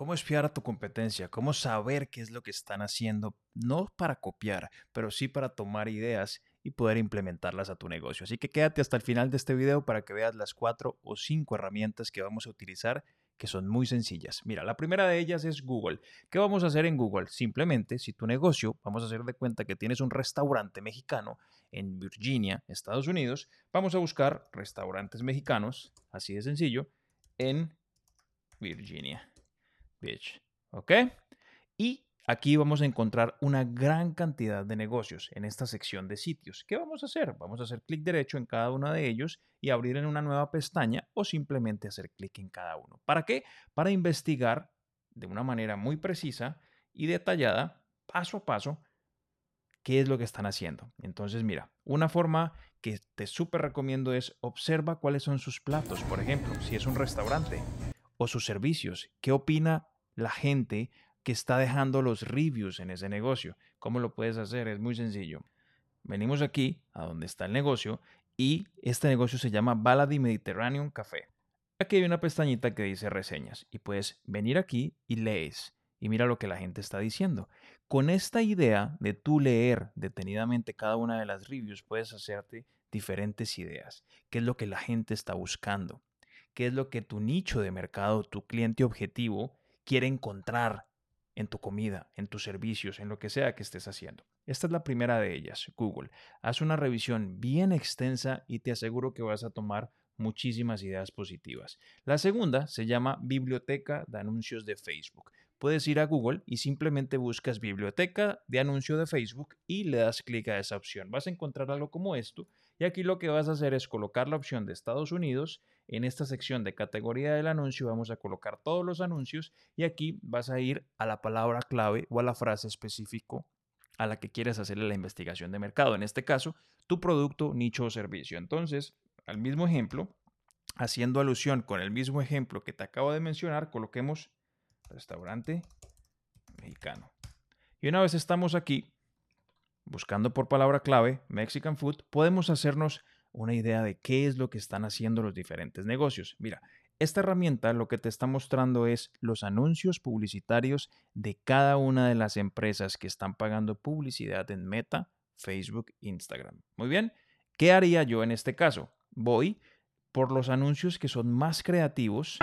cómo espiar a tu competencia, cómo saber qué es lo que están haciendo, no para copiar, pero sí para tomar ideas y poder implementarlas a tu negocio. Así que quédate hasta el final de este video para que veas las cuatro o cinco herramientas que vamos a utilizar que son muy sencillas. Mira, la primera de ellas es Google. ¿Qué vamos a hacer en Google? Simplemente, si tu negocio, vamos a hacer de cuenta que tienes un restaurante mexicano en Virginia, Estados Unidos, vamos a buscar restaurantes mexicanos, así de sencillo, en Virginia Beach. ¿Ok? Y Aquí vamos a encontrar una gran cantidad de negocios en esta sección de sitios. ¿Qué vamos a hacer? Vamos a hacer clic derecho en cada uno de ellos y abrir en una nueva pestaña o simplemente hacer clic en cada uno. ¿Para qué? Para investigar de una manera muy precisa y detallada, paso a paso, qué es lo que están haciendo. Entonces, mira, una forma que te súper recomiendo es observa cuáles son sus platos, por ejemplo, si es un restaurante o sus servicios, qué opina la gente que está dejando los reviews en ese negocio. ¿Cómo lo puedes hacer? Es muy sencillo. Venimos aquí a donde está el negocio y este negocio se llama Baladi Mediterranean Café. Aquí hay una pestañita que dice reseñas y puedes venir aquí y lees y mira lo que la gente está diciendo. Con esta idea de tú leer detenidamente cada una de las reviews puedes hacerte diferentes ideas. ¿Qué es lo que la gente está buscando? ¿Qué es lo que tu nicho de mercado, tu cliente objetivo quiere encontrar en tu comida, en tus servicios, en lo que sea que estés haciendo. Esta es la primera de ellas, Google. Haz una revisión bien extensa y te aseguro que vas a tomar muchísimas ideas positivas. La segunda se llama Biblioteca de Anuncios de Facebook. Puedes ir a Google y simplemente buscas Biblioteca de Anuncio de Facebook y le das clic a esa opción. Vas a encontrar algo como esto y aquí lo que vas a hacer es colocar la opción de Estados Unidos en esta sección de categoría del anuncio vamos a colocar todos los anuncios y aquí vas a ir a la palabra clave o a la frase específico a la que quieres hacerle la investigación de mercado. En este caso, tu producto, nicho o servicio. Entonces, al mismo ejemplo, haciendo alusión con el mismo ejemplo que te acabo de mencionar, coloquemos restaurante mexicano. Y una vez estamos aquí, buscando por palabra clave Mexican Food, podemos hacernos una idea de qué es lo que están haciendo los diferentes negocios. Mira, esta herramienta lo que te está mostrando es los anuncios publicitarios de cada una de las empresas que están pagando publicidad en Meta, Facebook, Instagram. Muy bien, ¿qué haría yo en este caso? Voy por los anuncios que son más creativos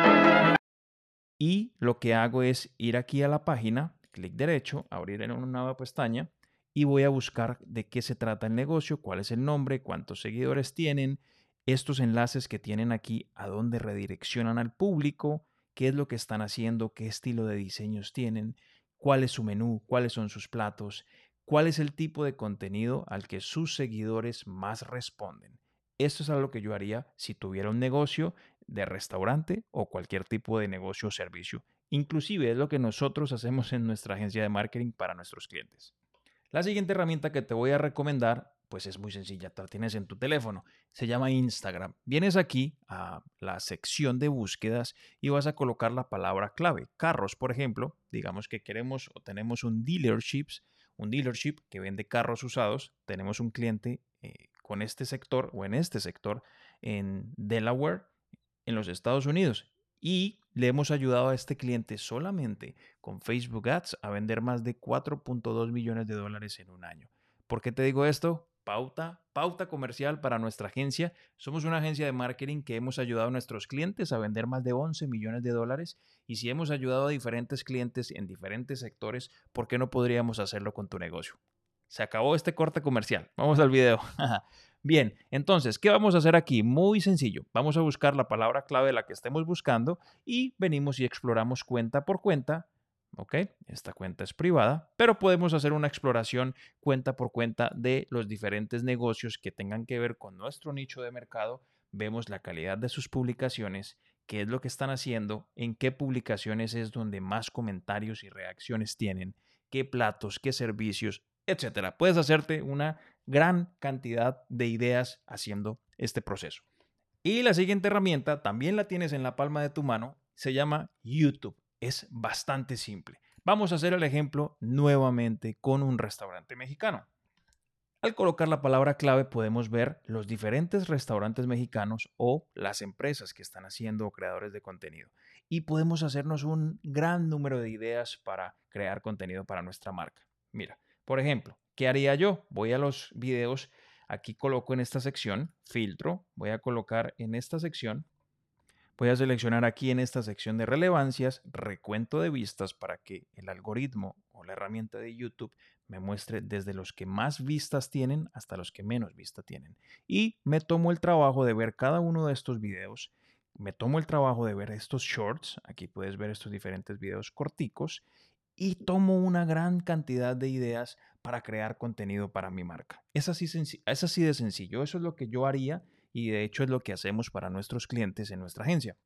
y lo que hago es ir aquí a la página, clic derecho, abrir en una nueva pestaña y voy a buscar de qué se trata el negocio, cuál es el nombre, cuántos seguidores tienen, estos enlaces que tienen aquí, a dónde redireccionan al público, qué es lo que están haciendo, qué estilo de diseños tienen, cuál es su menú, cuáles son sus platos, cuál es el tipo de contenido al que sus seguidores más responden. Esto es algo que yo haría si tuviera un negocio de restaurante o cualquier tipo de negocio o servicio. Inclusive es lo que nosotros hacemos en nuestra agencia de marketing para nuestros clientes. La siguiente herramienta que te voy a recomendar, pues es muy sencilla, la tienes en tu teléfono, se llama Instagram. Vienes aquí a la sección de búsquedas y vas a colocar la palabra clave. Carros, por ejemplo, digamos que queremos o tenemos un dealership, un dealership que vende carros usados, tenemos un cliente eh, con este sector o en este sector en Delaware, en los Estados Unidos y le hemos ayudado a este cliente solamente con Facebook Ads a vender más de 4.2 millones de dólares en un año. ¿Por qué te digo esto? Pauta, pauta comercial para nuestra agencia. Somos una agencia de marketing que hemos ayudado a nuestros clientes a vender más de 11 millones de dólares y si hemos ayudado a diferentes clientes en diferentes sectores, ¿por qué no podríamos hacerlo con tu negocio? Se acabó este corte comercial. Vamos al video. Bien, entonces, ¿qué vamos a hacer aquí? Muy sencillo. Vamos a buscar la palabra clave de la que estemos buscando y venimos y exploramos cuenta por cuenta. ¿Ok? Esta cuenta es privada, pero podemos hacer una exploración cuenta por cuenta de los diferentes negocios que tengan que ver con nuestro nicho de mercado. Vemos la calidad de sus publicaciones, qué es lo que están haciendo, en qué publicaciones es donde más comentarios y reacciones tienen, qué platos, qué servicios, etcétera. Puedes hacerte una gran cantidad de ideas haciendo este proceso. Y la siguiente herramienta también la tienes en la palma de tu mano, se llama YouTube. Es bastante simple. Vamos a hacer el ejemplo nuevamente con un restaurante mexicano. Al colocar la palabra clave podemos ver los diferentes restaurantes mexicanos o las empresas que están haciendo creadores de contenido. y podemos hacernos un gran número de ideas para crear contenido para nuestra marca. Mira, por ejemplo, ¿qué haría yo? Voy a los videos, aquí coloco en esta sección, filtro, voy a colocar en esta sección, voy a seleccionar aquí en esta sección de relevancias, recuento de vistas para que el algoritmo o la herramienta de YouTube me muestre desde los que más vistas tienen hasta los que menos vistas tienen. Y me tomo el trabajo de ver cada uno de estos videos, me tomo el trabajo de ver estos shorts, aquí puedes ver estos diferentes videos corticos, y tomo una gran cantidad de ideas para crear contenido para mi marca. Es así, es así de sencillo, eso es lo que yo haría y de hecho es lo que hacemos para nuestros clientes en nuestra agencia.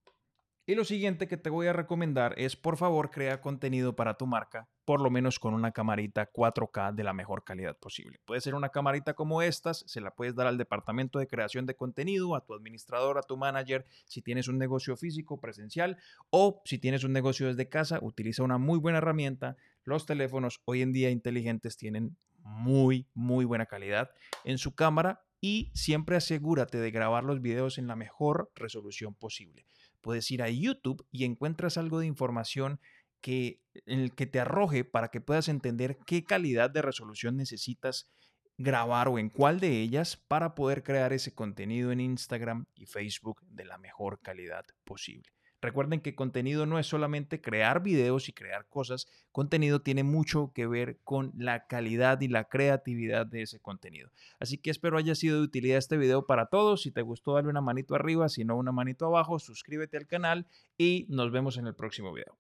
Y lo siguiente que te voy a recomendar es, por favor, crea contenido para tu marca, por lo menos con una camarita 4K de la mejor calidad posible. Puede ser una camarita como estas, se la puedes dar al departamento de creación de contenido, a tu administrador, a tu manager, si tienes un negocio físico, presencial, o si tienes un negocio desde casa, utiliza una muy buena herramienta. Los teléfonos hoy en día inteligentes tienen muy, muy buena calidad en su cámara y siempre asegúrate de grabar los videos en la mejor resolución posible puedes ir a YouTube y encuentras algo de información que, el que te arroje para que puedas entender qué calidad de resolución necesitas grabar o en cuál de ellas para poder crear ese contenido en Instagram y Facebook de la mejor calidad posible. Recuerden que contenido no es solamente crear videos y crear cosas, contenido tiene mucho que ver con la calidad y la creatividad de ese contenido. Así que espero haya sido de utilidad este video para todos. Si te gustó, dale una manito arriba, si no una manito abajo, suscríbete al canal y nos vemos en el próximo video.